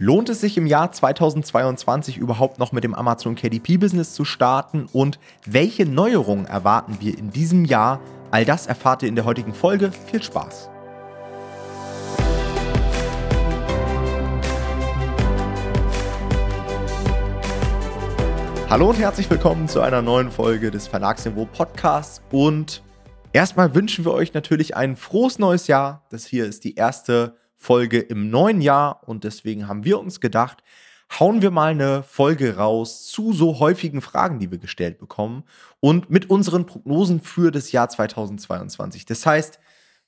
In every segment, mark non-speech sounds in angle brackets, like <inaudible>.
Lohnt es sich im Jahr 2022 überhaupt noch mit dem Amazon KDP-Business zu starten und welche Neuerungen erwarten wir in diesem Jahr? All das erfahrt ihr in der heutigen Folge. Viel Spaß! Hallo und herzlich willkommen zu einer neuen Folge des Verlagsniveau Podcasts und erstmal wünschen wir euch natürlich ein frohes neues Jahr. Das hier ist die erste Folge im neuen Jahr und deswegen haben wir uns gedacht, hauen wir mal eine Folge raus zu so häufigen Fragen, die wir gestellt bekommen und mit unseren Prognosen für das Jahr 2022. Das heißt,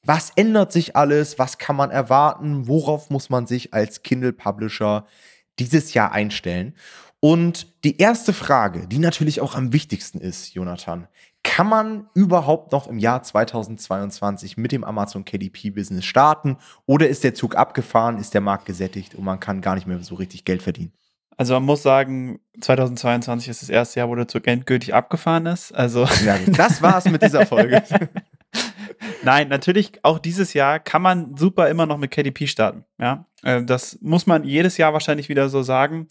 was ändert sich alles? Was kann man erwarten? Worauf muss man sich als Kindle Publisher dieses Jahr einstellen? Und die erste Frage, die natürlich auch am wichtigsten ist, Jonathan, kann man überhaupt noch im Jahr 2022 mit dem Amazon KDP-Business starten oder ist der Zug abgefahren, ist der Markt gesättigt und man kann gar nicht mehr so richtig Geld verdienen? Also man muss sagen, 2022 ist das erste Jahr, wo der Zug endgültig abgefahren ist. Also ja, das war's mit dieser Folge. <laughs> <laughs> Nein, natürlich auch dieses Jahr kann man super immer noch mit KDP starten. Ja, äh, das muss man jedes Jahr wahrscheinlich wieder so sagen.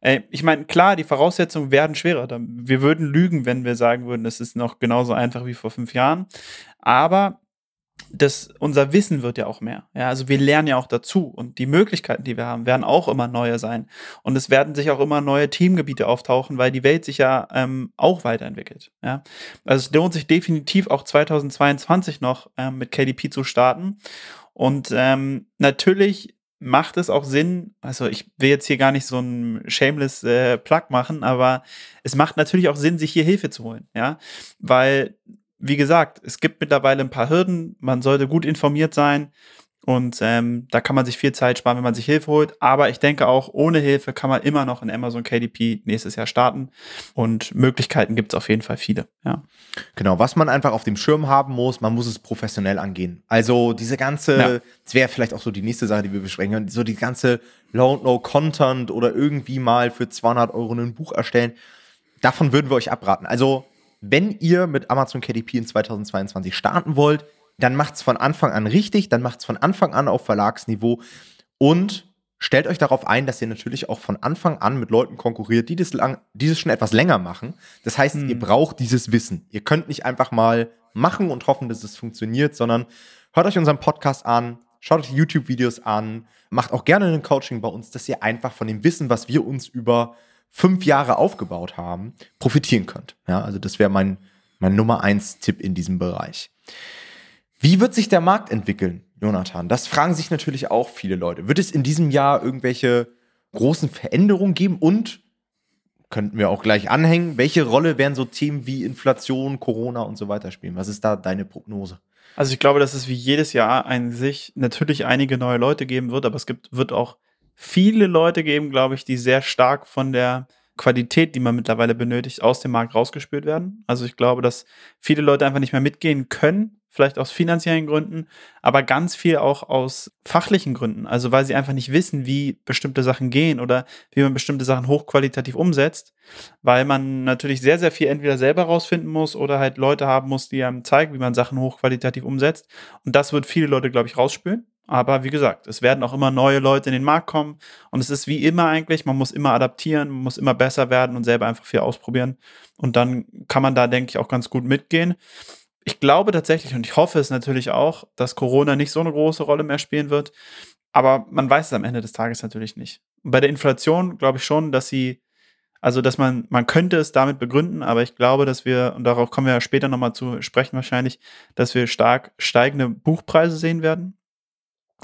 Äh, ich meine, klar, die Voraussetzungen werden schwerer. Wir würden lügen, wenn wir sagen würden, es ist noch genauso einfach wie vor fünf Jahren. Aber das, unser Wissen wird ja auch mehr. Ja, also wir lernen ja auch dazu und die Möglichkeiten, die wir haben, werden auch immer neue sein. Und es werden sich auch immer neue Themengebiete auftauchen, weil die Welt sich ja ähm, auch weiterentwickelt. Ja, also es lohnt sich definitiv auch 2022 noch ähm, mit KDP zu starten. Und ähm, natürlich macht es auch Sinn, also ich will jetzt hier gar nicht so ein shameless äh, Plug machen, aber es macht natürlich auch Sinn, sich hier Hilfe zu holen, ja, weil wie gesagt, es gibt mittlerweile ein paar Hürden. Man sollte gut informiert sein. Und ähm, da kann man sich viel Zeit sparen, wenn man sich Hilfe holt. Aber ich denke auch, ohne Hilfe kann man immer noch in Amazon KDP nächstes Jahr starten. Und Möglichkeiten gibt es auf jeden Fall viele. Ja. Genau, was man einfach auf dem Schirm haben muss, man muss es professionell angehen. Also diese ganze, ja. das wäre vielleicht auch so die nächste Sache, die wir besprechen können, so die ganze Low-No-Content oder irgendwie mal für 200 Euro ein Buch erstellen. Davon würden wir euch abraten. Also wenn ihr mit Amazon KDP in 2022 starten wollt, dann macht es von Anfang an richtig, dann macht es von Anfang an auf Verlagsniveau und stellt euch darauf ein, dass ihr natürlich auch von Anfang an mit Leuten konkurriert, die das, lang, die das schon etwas länger machen. Das heißt, hm. ihr braucht dieses Wissen. Ihr könnt nicht einfach mal machen und hoffen, dass es funktioniert, sondern hört euch unseren Podcast an, schaut euch YouTube-Videos an, macht auch gerne ein Coaching bei uns, dass ihr einfach von dem Wissen, was wir uns über fünf Jahre aufgebaut haben, profitieren könnt. Ja, also das wäre mein, mein Nummer eins Tipp in diesem Bereich. Wie wird sich der Markt entwickeln, Jonathan? Das fragen sich natürlich auch viele Leute. Wird es in diesem Jahr irgendwelche großen Veränderungen geben und könnten wir auch gleich anhängen, welche Rolle werden so Themen wie Inflation, Corona und so weiter spielen? Was ist da deine Prognose? Also ich glaube, dass es wie jedes Jahr ein sich natürlich einige neue Leute geben wird, aber es gibt, wird auch viele Leute geben, glaube ich, die sehr stark von der Qualität, die man mittlerweile benötigt, aus dem Markt rausgespürt werden. Also ich glaube, dass viele Leute einfach nicht mehr mitgehen können, vielleicht aus finanziellen Gründen, aber ganz viel auch aus fachlichen Gründen. Also weil sie einfach nicht wissen, wie bestimmte Sachen gehen oder wie man bestimmte Sachen hochqualitativ umsetzt, weil man natürlich sehr, sehr viel entweder selber rausfinden muss oder halt Leute haben muss, die einem zeigen, wie man Sachen hochqualitativ umsetzt. Und das wird viele Leute, glaube ich, rausspüren. Aber wie gesagt, es werden auch immer neue Leute in den Markt kommen. Und es ist wie immer eigentlich, man muss immer adaptieren, man muss immer besser werden und selber einfach viel ausprobieren. Und dann kann man da, denke ich, auch ganz gut mitgehen. Ich glaube tatsächlich und ich hoffe es natürlich auch, dass Corona nicht so eine große Rolle mehr spielen wird. Aber man weiß es am Ende des Tages natürlich nicht. Und bei der Inflation glaube ich schon, dass sie, also dass man, man könnte es damit begründen, aber ich glaube, dass wir, und darauf kommen wir ja später nochmal zu sprechen wahrscheinlich, dass wir stark steigende Buchpreise sehen werden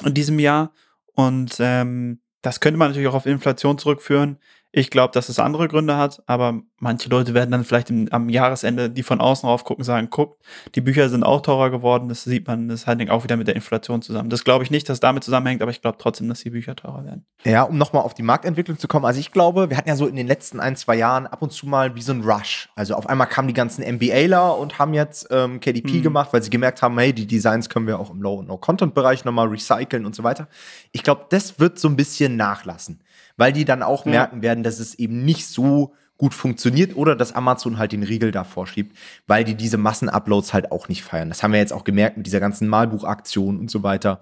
in diesem Jahr. Und ähm, das könnte man natürlich auch auf Inflation zurückführen. Ich glaube, dass es andere Gründe hat, aber manche Leute werden dann vielleicht im, am Jahresende, die von außen drauf gucken, sagen, guckt, die Bücher sind auch teurer geworden. Das sieht man, das hängt auch wieder mit der Inflation zusammen. Das glaube ich nicht, dass es damit zusammenhängt, aber ich glaube trotzdem, dass die Bücher teurer werden. Ja, um nochmal auf die Marktentwicklung zu kommen. Also ich glaube, wir hatten ja so in den letzten ein, zwei Jahren ab und zu mal wie so ein Rush. Also auf einmal kamen die ganzen MBAler und haben jetzt ähm, KDP hm. gemacht, weil sie gemerkt haben, hey, die Designs können wir auch im Low- und No-Content-Bereich nochmal recyceln und so weiter. Ich glaube, das wird so ein bisschen nachlassen weil die dann auch ja. merken werden, dass es eben nicht so gut funktioniert oder dass Amazon halt den Riegel da vorschiebt, weil die diese Massenuploads halt auch nicht feiern. Das haben wir jetzt auch gemerkt mit dieser ganzen Malbuchaktion und so weiter.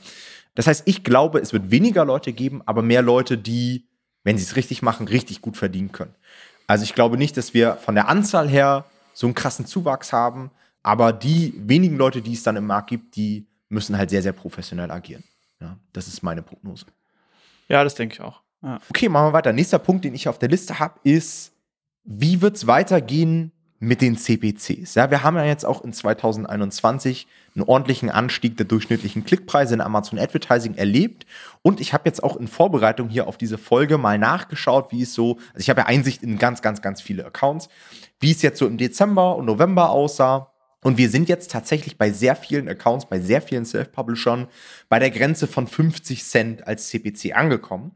Das heißt, ich glaube, es wird weniger Leute geben, aber mehr Leute, die wenn sie es richtig machen, richtig gut verdienen können. Also ich glaube nicht, dass wir von der Anzahl her so einen krassen Zuwachs haben, aber die wenigen Leute, die es dann im Markt gibt, die müssen halt sehr, sehr professionell agieren. Ja, das ist meine Prognose. Ja, das denke ich auch. Ja. Okay, machen wir weiter. Nächster Punkt, den ich auf der Liste habe, ist, wie wird es weitergehen mit den CPCs? Ja, wir haben ja jetzt auch in 2021 einen ordentlichen Anstieg der durchschnittlichen Klickpreise in Amazon Advertising erlebt. Und ich habe jetzt auch in Vorbereitung hier auf diese Folge mal nachgeschaut, wie es so, also ich habe ja Einsicht in ganz, ganz, ganz viele Accounts, wie es jetzt so im Dezember und November aussah. Und wir sind jetzt tatsächlich bei sehr vielen Accounts, bei sehr vielen Self-Publishern bei der Grenze von 50 Cent als CPC angekommen.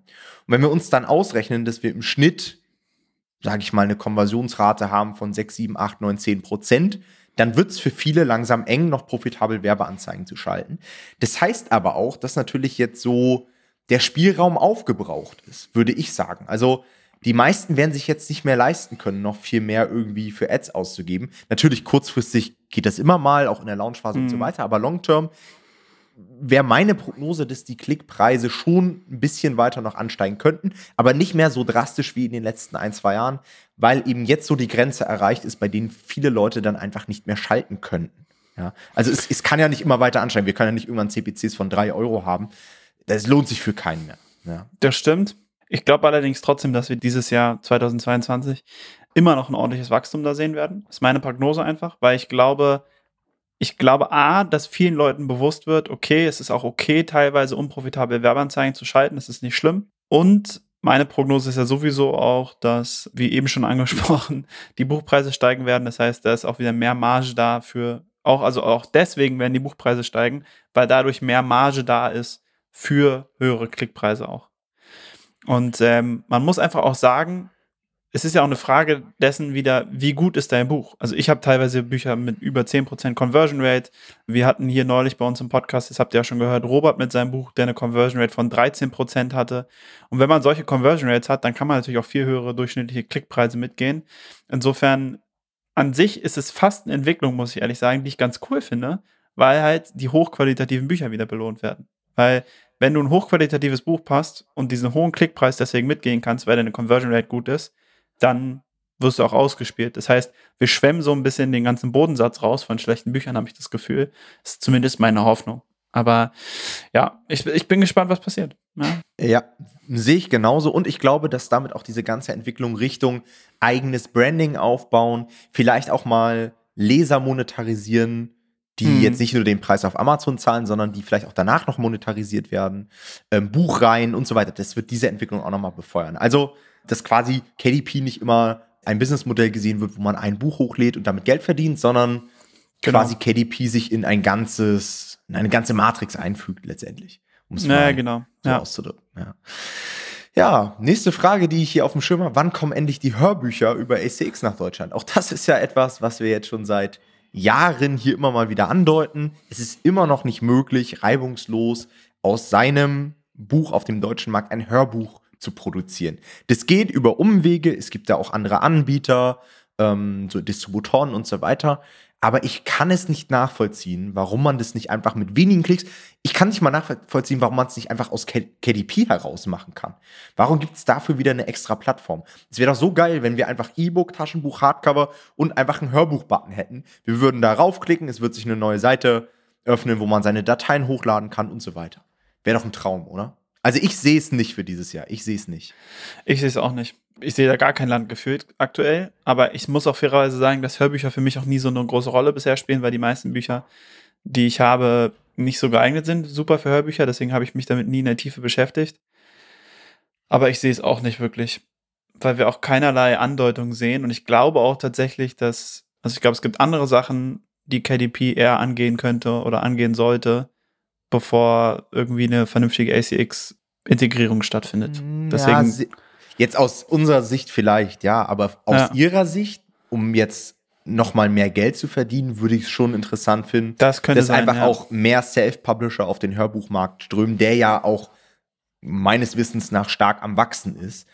Und wenn wir uns dann ausrechnen, dass wir im Schnitt, sage ich mal, eine Konversionsrate haben von 6, 7, 8, 9, 10 Prozent, dann wird es für viele langsam eng, noch profitabel Werbeanzeigen zu schalten. Das heißt aber auch, dass natürlich jetzt so der Spielraum aufgebraucht ist, würde ich sagen. Also die meisten werden sich jetzt nicht mehr leisten können, noch viel mehr irgendwie für Ads auszugeben. Natürlich kurzfristig geht das immer mal, auch in der Launchphase mhm. und so mhm. weiter, aber long term wäre meine Prognose, dass die Klickpreise schon ein bisschen weiter noch ansteigen könnten, aber nicht mehr so drastisch wie in den letzten ein, zwei Jahren, weil eben jetzt so die Grenze erreicht ist, bei denen viele Leute dann einfach nicht mehr schalten könnten. Ja, also es, es kann ja nicht immer weiter ansteigen. Wir können ja nicht irgendwann CPCs von drei Euro haben. Das lohnt sich für keinen mehr. Ja. Das stimmt. Ich glaube allerdings trotzdem, dass wir dieses Jahr 2022 immer noch ein ordentliches Wachstum da sehen werden. Das ist meine Prognose einfach, weil ich glaube, ich glaube A, dass vielen Leuten bewusst wird, okay, es ist auch okay, teilweise unprofitable Werbeanzeigen zu schalten, das ist nicht schlimm. Und meine Prognose ist ja sowieso auch, dass, wie eben schon <laughs> angesprochen, die Buchpreise steigen werden. Das heißt, da ist auch wieder mehr Marge da für, auch, also auch deswegen werden die Buchpreise steigen, weil dadurch mehr Marge da ist für höhere Klickpreise auch. Und ähm, man muss einfach auch sagen, es ist ja auch eine Frage dessen wieder, wie gut ist dein Buch? Also ich habe teilweise Bücher mit über 10% Conversion Rate. Wir hatten hier neulich bei uns im Podcast, das habt ihr ja schon gehört, Robert mit seinem Buch, der eine Conversion Rate von 13% hatte. Und wenn man solche Conversion Rates hat, dann kann man natürlich auch viel höhere durchschnittliche Klickpreise mitgehen. Insofern, an sich ist es fast eine Entwicklung, muss ich ehrlich sagen, die ich ganz cool finde, weil halt die hochqualitativen Bücher wieder belohnt werden. Weil wenn du ein hochqualitatives Buch passt und diesen hohen Klickpreis deswegen mitgehen kannst, weil deine Conversion Rate gut ist, dann wirst du auch ausgespielt. Das heißt, wir schwemmen so ein bisschen den ganzen Bodensatz raus von schlechten Büchern, habe ich das Gefühl. Das ist zumindest meine Hoffnung. Aber ja, ich, ich bin gespannt, was passiert. Ja. ja, sehe ich genauso. Und ich glaube, dass damit auch diese ganze Entwicklung Richtung eigenes Branding aufbauen, vielleicht auch mal Leser monetarisieren, die hm. jetzt nicht nur den Preis auf Amazon zahlen, sondern die vielleicht auch danach noch monetarisiert werden, ähm, Buchreihen und so weiter. Das wird diese Entwicklung auch nochmal befeuern. Also, dass quasi KDP nicht immer ein Businessmodell gesehen wird, wo man ein Buch hochlädt und damit Geld verdient, sondern genau. quasi KDP sich in ein ganzes, in eine ganze Matrix einfügt letztendlich. Um es naja, genau. so ja. auszudrücken. Ja. Ja, nächste Frage, die ich hier auf dem Schirm habe. Wann kommen endlich die Hörbücher über ACX nach Deutschland? Auch das ist ja etwas, was wir jetzt schon seit Jahren hier immer mal wieder andeuten. Es ist immer noch nicht möglich, reibungslos aus seinem Buch auf dem deutschen Markt ein Hörbuch zu produzieren. Das geht über Umwege, es gibt da auch andere Anbieter, ähm, so Distributoren und so weiter. Aber ich kann es nicht nachvollziehen, warum man das nicht einfach mit wenigen Klicks. Ich kann nicht mal nachvollziehen, warum man es nicht einfach aus KDP heraus machen kann. Warum gibt es dafür wieder eine extra Plattform? Es wäre doch so geil, wenn wir einfach E-Book, Taschenbuch, Hardcover und einfach einen Hörbuch-Button hätten. Wir würden da raufklicken, es wird sich eine neue Seite öffnen, wo man seine Dateien hochladen kann und so weiter. Wäre doch ein Traum, oder? Also ich sehe es nicht für dieses Jahr. Ich sehe es nicht. Ich sehe es auch nicht. Ich sehe da gar kein Land gefühlt aktuell. Aber ich muss auch fairerweise sagen, dass Hörbücher für mich auch nie so eine große Rolle bisher spielen, weil die meisten Bücher, die ich habe, nicht so geeignet sind. Super für Hörbücher. Deswegen habe ich mich damit nie in der Tiefe beschäftigt. Aber ich sehe es auch nicht wirklich, weil wir auch keinerlei Andeutung sehen. Und ich glaube auch tatsächlich, dass, also ich glaube, es gibt andere Sachen, die KDP eher angehen könnte oder angehen sollte, bevor irgendwie eine vernünftige ACX-Integrierung stattfindet. Mm, Deswegen. Jetzt aus unserer Sicht vielleicht, ja, aber aus ja. ihrer Sicht, um jetzt noch mal mehr Geld zu verdienen, würde ich es schon interessant finden, das könnte dass sein, einfach ja. auch mehr Self-Publisher auf den Hörbuchmarkt strömen, der ja auch meines Wissens nach stark am wachsen ist.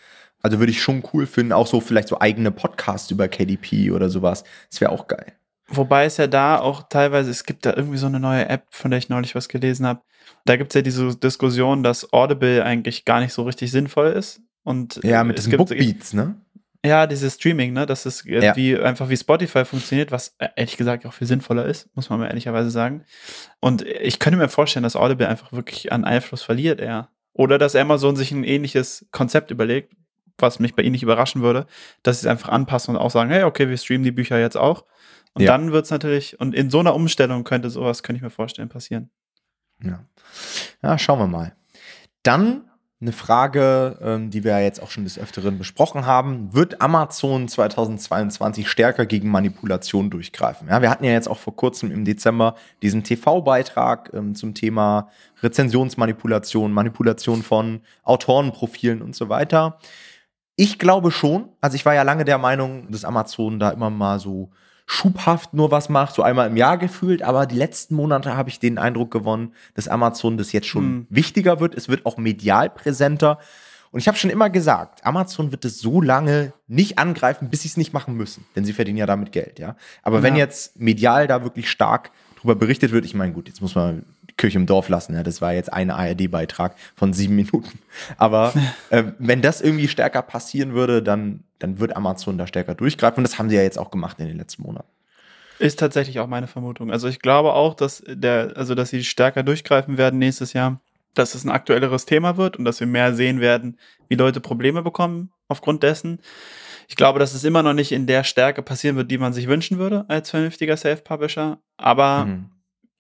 Also würde ich schon cool finden, auch so vielleicht so eigene Podcasts über KDP oder sowas. Das wäre auch geil. Wobei es ja da auch teilweise, es gibt da irgendwie so eine neue App, von der ich neulich was gelesen habe. Da gibt es ja diese Diskussion, dass Audible eigentlich gar nicht so richtig sinnvoll ist, Und ja, mit diesen Bookbeats, ne? Ja, dieses Streaming, ne? Das ist äh, ja. einfach wie Spotify funktioniert, was äh, ehrlich gesagt auch viel sinnvoller ist, muss man mal ehrlicherweise sagen. Und ich könnte mir vorstellen, dass Audible einfach wirklich an Einfluss verliert, eher. Oder dass Amazon sich ein ähnliches Konzept überlegt, was mich bei ihnen nicht überraschen würde, dass sie es einfach anpassen und auch sagen, hey, okay, wir streamen die Bücher jetzt auch. Und ja. dann wird es natürlich, und in so einer Umstellung könnte sowas, könnte ich mir vorstellen, passieren. Ja. ja, schauen wir mal. Dann eine Frage, ähm, die wir ja jetzt auch schon des Öfteren besprochen haben. Wird Amazon 2022 stärker gegen Manipulation durchgreifen? Ja, wir hatten ja jetzt auch vor kurzem im Dezember diesen TV-Beitrag ähm, zum Thema Rezensionsmanipulation, Manipulation von Autorenprofilen und so weiter. Ich glaube schon. Also ich war ja lange der Meinung, dass Amazon da immer mal so schubhaft nur was macht, so einmal im Jahr gefühlt, aber die letzten Monate habe ich den Eindruck gewonnen, dass Amazon das jetzt schon mhm. wichtiger wird. Es wird auch medial präsenter. Und ich habe schon immer gesagt, Amazon wird es so lange nicht angreifen, bis sie es nicht machen müssen, denn sie verdienen ja damit Geld, ja. Aber ja. wenn jetzt medial da wirklich stark drüber berichtet wird, ich meine, gut, jetzt muss man Kirche im Dorf lassen, ja, das war jetzt ein ARD-Beitrag von sieben Minuten. Aber <laughs> äh, wenn das irgendwie stärker passieren würde, dann dann wird Amazon da stärker durchgreifen. Und das haben sie ja jetzt auch gemacht in den letzten Monaten. Ist tatsächlich auch meine Vermutung. Also ich glaube auch, dass der, also dass sie stärker durchgreifen werden nächstes Jahr, dass es ein aktuelleres Thema wird und dass wir mehr sehen werden, wie Leute Probleme bekommen aufgrund dessen. Ich glaube, dass es immer noch nicht in der Stärke passieren wird, die man sich wünschen würde als vernünftiger Self-Publisher. Aber mhm.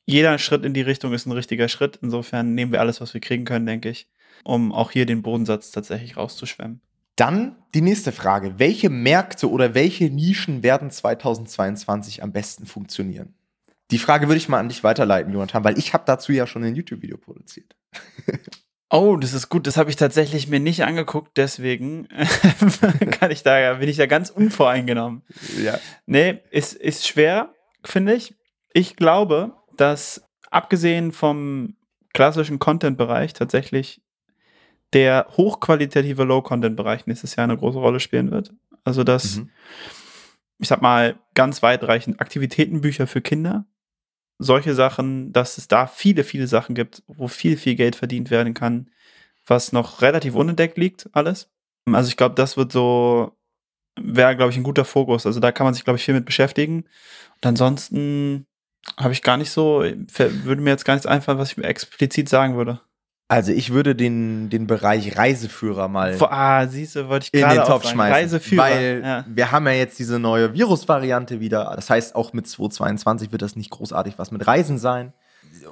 Jeder Schritt in die Richtung ist ein richtiger Schritt. Insofern nehmen wir alles, was wir kriegen können, denke ich, um auch hier den Bodensatz tatsächlich rauszuschwemmen. Dann die nächste Frage. Welche Märkte oder welche Nischen werden 2022 am besten funktionieren? Die Frage würde ich mal an dich weiterleiten, Jonathan, weil ich habe dazu ja schon ein YouTube-Video produziert. <laughs> Oh, das ist gut. Das habe ich tatsächlich mir nicht angeguckt, deswegen <laughs> kann ich da, bin ich da ganz unvoreingenommen. Ja. Nee, ist, ist schwer, finde ich. Ich glaube, dass abgesehen vom klassischen Content-Bereich tatsächlich der hochqualitative Low-Content-Bereich nächstes Jahr eine große Rolle spielen wird. Also dass, mhm. ich sag mal, ganz weitreichend Aktivitätenbücher für Kinder, solche Sachen, dass es da viele, viele Sachen gibt, wo viel, viel Geld verdient werden kann, was noch relativ unentdeckt liegt, alles. Also ich glaube, das wird so, wäre, glaube ich, ein guter Fokus. Also da kann man sich, glaube ich, viel mit beschäftigen. Und ansonsten habe ich gar nicht so, würde mir jetzt gar nichts einfallen, was ich explizit sagen würde. Also ich würde den, den Bereich Reiseführer mal ah, siehst du, wollte ich in den Topf schmeißen. Reiseführer. Weil ja. wir haben ja jetzt diese neue Virusvariante wieder. Das heißt, auch mit 2022 wird das nicht großartig was mit Reisen sein.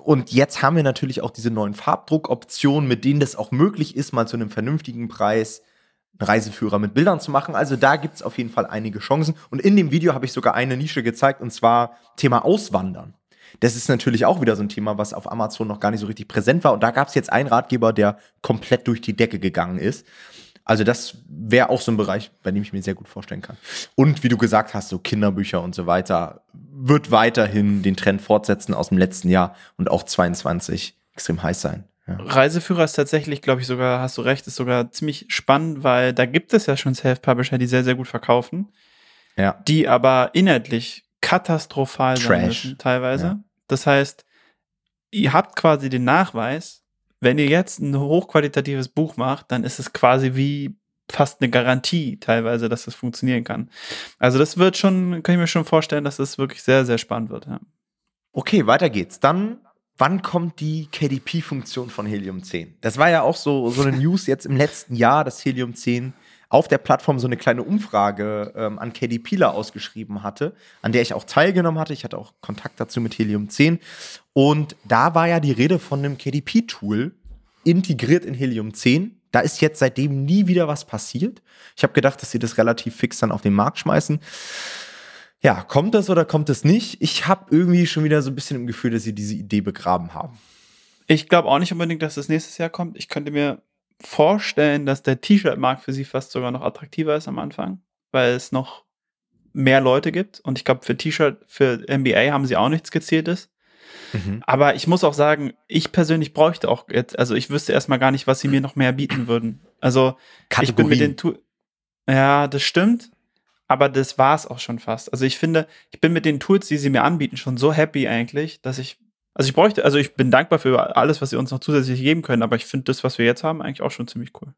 Und jetzt haben wir natürlich auch diese neuen Farbdruckoptionen, mit denen das auch möglich ist, mal zu einem vernünftigen Preis Reiseführer mit Bildern zu machen. Also da gibt es auf jeden Fall einige Chancen. Und in dem Video habe ich sogar eine Nische gezeigt, und zwar Thema Auswandern. Das ist natürlich auch wieder so ein Thema, was auf Amazon noch gar nicht so richtig präsent war. Und da gab es jetzt einen Ratgeber, der komplett durch die Decke gegangen ist. Also das wäre auch so ein Bereich, bei dem ich mir sehr gut vorstellen kann. Und wie du gesagt hast, so Kinderbücher und so weiter wird weiterhin den Trend fortsetzen aus dem letzten Jahr und auch 22 extrem heiß sein. Ja. Reiseführer ist tatsächlich, glaube ich, sogar, hast du recht, ist sogar ziemlich spannend, weil da gibt es ja schon Self-Publisher, die sehr, sehr gut verkaufen. Ja. Die aber inhaltlich katastrophal Trash. sein müssen, teilweise. Ja. Das heißt, ihr habt quasi den Nachweis, wenn ihr jetzt ein hochqualitatives Buch macht, dann ist es quasi wie fast eine Garantie teilweise, dass das funktionieren kann. Also das wird schon, kann ich mir schon vorstellen, dass das wirklich sehr, sehr spannend wird. Ja. Okay, weiter geht's. Dann, wann kommt die KDP-Funktion von Helium 10? Das war ja auch so, so eine News jetzt im letzten Jahr, dass Helium 10 auf der Plattform so eine kleine Umfrage ähm, an Pieler ausgeschrieben hatte, an der ich auch teilgenommen hatte. Ich hatte auch Kontakt dazu mit Helium 10. Und da war ja die Rede von einem KDP-Tool integriert in Helium 10. Da ist jetzt seitdem nie wieder was passiert. Ich habe gedacht, dass sie das relativ fix dann auf den Markt schmeißen. Ja, kommt das oder kommt es nicht? Ich habe irgendwie schon wieder so ein bisschen im Gefühl, dass sie diese Idee begraben haben. Ich glaube auch nicht unbedingt, dass das nächstes Jahr kommt. Ich könnte mir vorstellen, dass der T-Shirt-Markt für sie fast sogar noch attraktiver ist am Anfang, weil es noch mehr Leute gibt. Und ich glaube, für T-Shirt, für NBA haben sie auch nichts Gezieltes. Mhm. Aber ich muss auch sagen, ich persönlich bräuchte auch jetzt, also ich wüsste erstmal gar nicht, was sie mir noch mehr bieten würden. Also Kategorien. ich bin mit den Tools. Ja, das stimmt. Aber das war es auch schon fast. Also ich finde, ich bin mit den Tools, die sie mir anbieten, schon so happy eigentlich, dass ich also ich bräuchte, also ich bin dankbar für alles, was sie uns noch zusätzlich geben können, aber ich finde das, was wir jetzt haben, eigentlich auch schon ziemlich cool.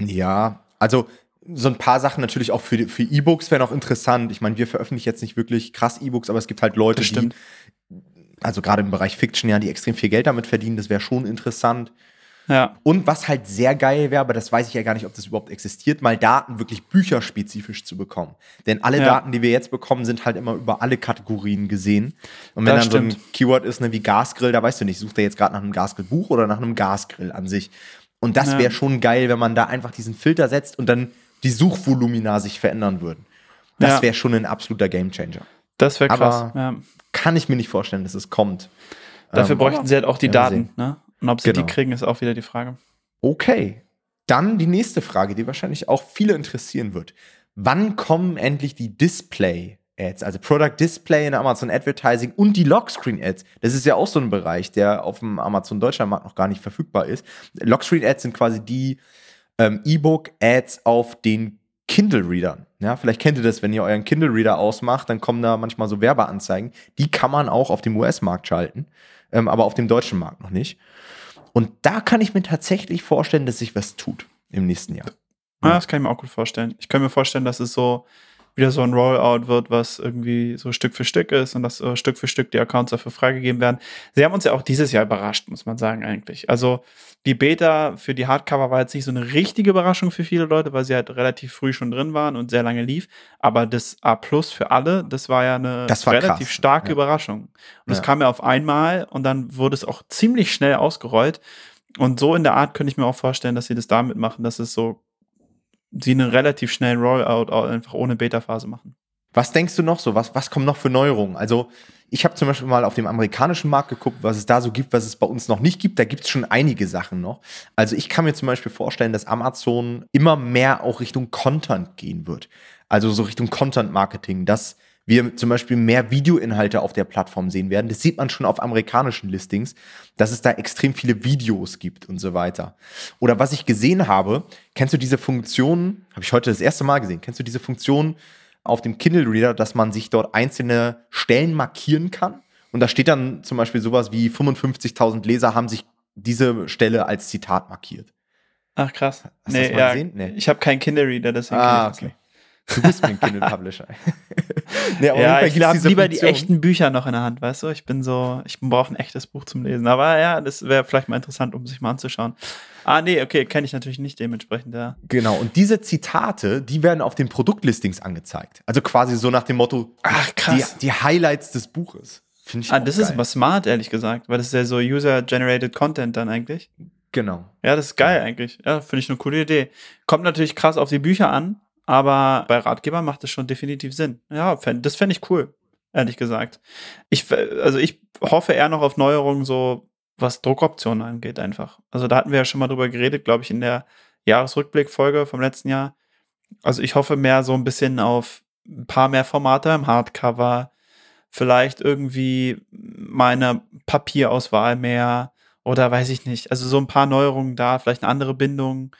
Ja, Also so ein paar Sachen natürlich auch für, für E-Books wären auch interessant. Ich meine, wir veröffentlichen jetzt nicht wirklich krass E-Books, aber es gibt halt Leute, die, also gerade im Bereich Fiction, ja, die extrem viel Geld damit verdienen. Das wäre schon interessant. Ja. Und was halt sehr geil wäre, aber das weiß ich ja gar nicht, ob das überhaupt existiert, mal Daten wirklich bücherspezifisch zu bekommen. Denn alle ja. Daten, die wir jetzt bekommen, sind halt immer über alle Kategorien gesehen. Und wenn das dann stimmt. so ein Keyword ist, ne, wie Gasgrill, da weißt du nicht, sucht er jetzt gerade nach einem Gasgrillbuch oder nach einem Gasgrill an sich. Und das wäre schon geil, wenn man da einfach diesen Filter setzt und dann die Suchvolumina sich verändern würden. Das wäre schon ein absoluter Gamechanger. Das wäre krass. Aber ja. Kann ich mir nicht vorstellen, dass es kommt. Dafür ähm, bräuchten sie halt auch die Daten. Ne? Und ob sie genau. die kriegen, ist auch wieder die Frage. Okay. Dann die nächste Frage, die wahrscheinlich auch viele interessieren wird. Wann kommen endlich die Display-Ads, also Product Display in Amazon Advertising und die Lockscreen-Ads? Das ist ja auch so ein Bereich, der auf dem Amazon Deutschland-Markt noch gar nicht verfügbar ist. Lockscreen-Ads sind quasi die ähm, E-Book-Ads auf den Kindle-Readern. Ja, vielleicht kennt ihr das, wenn ihr euren Kindle-Reader ausmacht, dann kommen da manchmal so Werbeanzeigen. Die kann man auch auf dem US-Markt schalten, ähm, aber auf dem deutschen Markt noch nicht. Und da kann ich mir tatsächlich vorstellen, dass sich was tut im nächsten Jahr. Ja, das kann ich mir auch gut vorstellen. Ich kann mir vorstellen, dass es so wieder so ein Rollout wird, was irgendwie so Stück für Stück ist und dass äh, Stück für Stück die Accounts dafür freigegeben werden. Sie haben uns ja auch dieses Jahr überrascht, muss man sagen, eigentlich. Also die Beta für die Hardcover war jetzt nicht so eine richtige Überraschung für viele Leute, weil sie halt relativ früh schon drin waren und sehr lange lief. Aber das A Plus für alle, das war ja eine war relativ krass. starke ja. Überraschung. Und es ja. kam ja auf einmal und dann wurde es auch ziemlich schnell ausgerollt. Und so in der Art könnte ich mir auch vorstellen, dass sie das damit machen, dass es so sie einen relativ schnellen Rollout einfach ohne Beta-Phase machen. Was denkst du noch so? Was, was kommen noch für Neuerungen? Also, ich habe zum Beispiel mal auf dem amerikanischen Markt geguckt, was es da so gibt, was es bei uns noch nicht gibt. Da gibt es schon einige Sachen noch. Also, ich kann mir zum Beispiel vorstellen, dass Amazon immer mehr auch Richtung Content gehen wird. Also so Richtung Content-Marketing, dass wir zum Beispiel mehr Videoinhalte auf der Plattform sehen werden. Das sieht man schon auf amerikanischen Listings, dass es da extrem viele Videos gibt und so weiter. Oder was ich gesehen habe, kennst du diese Funktion, habe ich heute das erste Mal gesehen, kennst du diese Funktion auf dem Kindle Reader, dass man sich dort einzelne Stellen markieren kann? Und da steht dann zum Beispiel sowas wie 55.000 Leser haben sich diese Stelle als Zitat markiert. Ach krass. Hast nee, ja, nee. Ich habe keinen Kindle Reader, deswegen ah, okay. Du bist mir ein Kindle Publisher. <laughs> nee, ja, ich habe lieber Funktion. die echten Bücher noch in der Hand, weißt du? Ich bin so, ich brauche ein echtes Buch zum Lesen. Aber ja, das wäre vielleicht mal interessant, um sich mal anzuschauen. Ah, nee, okay, kenne ich natürlich nicht dementsprechend, ja. Genau, und diese Zitate, die werden auf den Produktlistings angezeigt. Also quasi so nach dem Motto, ach krass. Die, die Highlights des Buches. Finde ich Ah, das geil. ist aber smart, ehrlich gesagt, weil das ist ja so User-Generated Content dann eigentlich. Genau. Ja, das ist geil eigentlich. Ja, finde ich eine coole Idee. Kommt natürlich krass auf die Bücher an, aber bei Ratgebern macht es schon definitiv Sinn. Ja, das fände ich cool, ehrlich gesagt. Ich, also ich hoffe eher noch auf Neuerungen, so was Druckoptionen angeht, einfach. Also da hatten wir ja schon mal drüber geredet, glaube ich, in der Jahresrückblick-Folge vom letzten Jahr. Also ich hoffe mehr so ein bisschen auf ein paar mehr Formate im Hardcover, vielleicht irgendwie meine Papierauswahl mehr oder weiß ich nicht. Also so ein paar Neuerungen da, vielleicht eine andere Bindung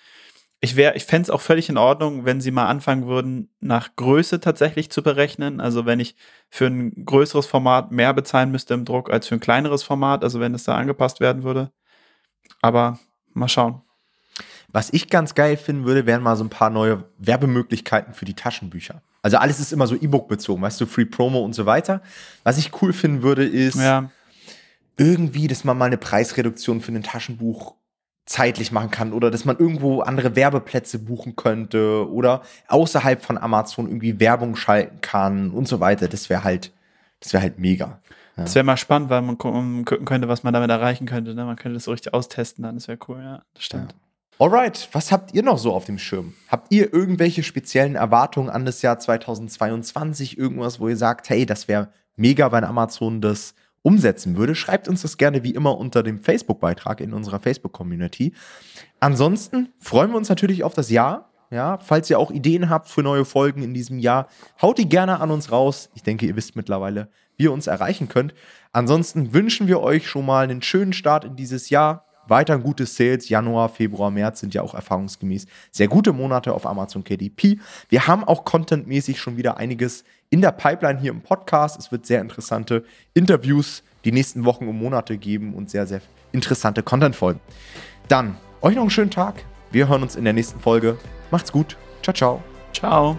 ich wäre, ich fände es auch völlig in Ordnung, wenn sie mal anfangen würden, nach Größe tatsächlich zu berechnen. Also wenn ich für ein größeres Format mehr bezahlen müsste im Druck als für ein kleineres Format, also wenn es da angepasst werden würde. Aber mal schauen. Was ich ganz geil finden würde, wären mal so ein paar neue Werbemöglichkeiten für die Taschenbücher. Also alles ist immer so E-Book bezogen, weißt du, Free Promo und so weiter. Was ich cool finden würde, ist ja. irgendwie, dass man mal eine Preisreduktion für ein Taschenbuch zeitlich machen kann oder dass man irgendwo andere Werbeplätze buchen könnte oder außerhalb von Amazon irgendwie Werbung schalten kann und so weiter. Das wäre halt, das wäre halt mega. Ja. Das wäre mal spannend, weil man gucken könnte, was man damit erreichen könnte. Ne? Man könnte das so richtig austesten dann. Das wäre cool, ja, das stimmt. Ja. Alright, was habt ihr noch so auf dem Schirm? Habt ihr irgendwelche speziellen Erwartungen an das Jahr 2022? Irgendwas, wo ihr sagt, hey, das wäre mega, wenn Amazon das umsetzen würde, schreibt uns das gerne wie immer unter dem Facebook-Beitrag in unserer Facebook-Community. Ansonsten freuen wir uns natürlich auf das Jahr. Ja, falls ihr auch Ideen habt für neue Folgen in diesem Jahr, haut die gerne an uns raus. Ich denke, ihr wisst mittlerweile, wie ihr uns erreichen könnt. Ansonsten wünschen wir euch schon mal einen schönen Start in dieses Jahr. Weiter gutes Sales. Januar, Februar, März sind ja auch erfahrungsgemäß sehr gute Monate auf Amazon KDP. Wir haben auch contentmäßig schon wieder einiges in der Pipeline hier im Podcast. Es wird sehr interessante Interviews die nächsten Wochen und Monate geben und sehr, sehr interessante Content-Folgen. Dann euch noch einen schönen Tag. Wir hören uns in der nächsten Folge. Macht's gut. Ciao, ciao. Ciao.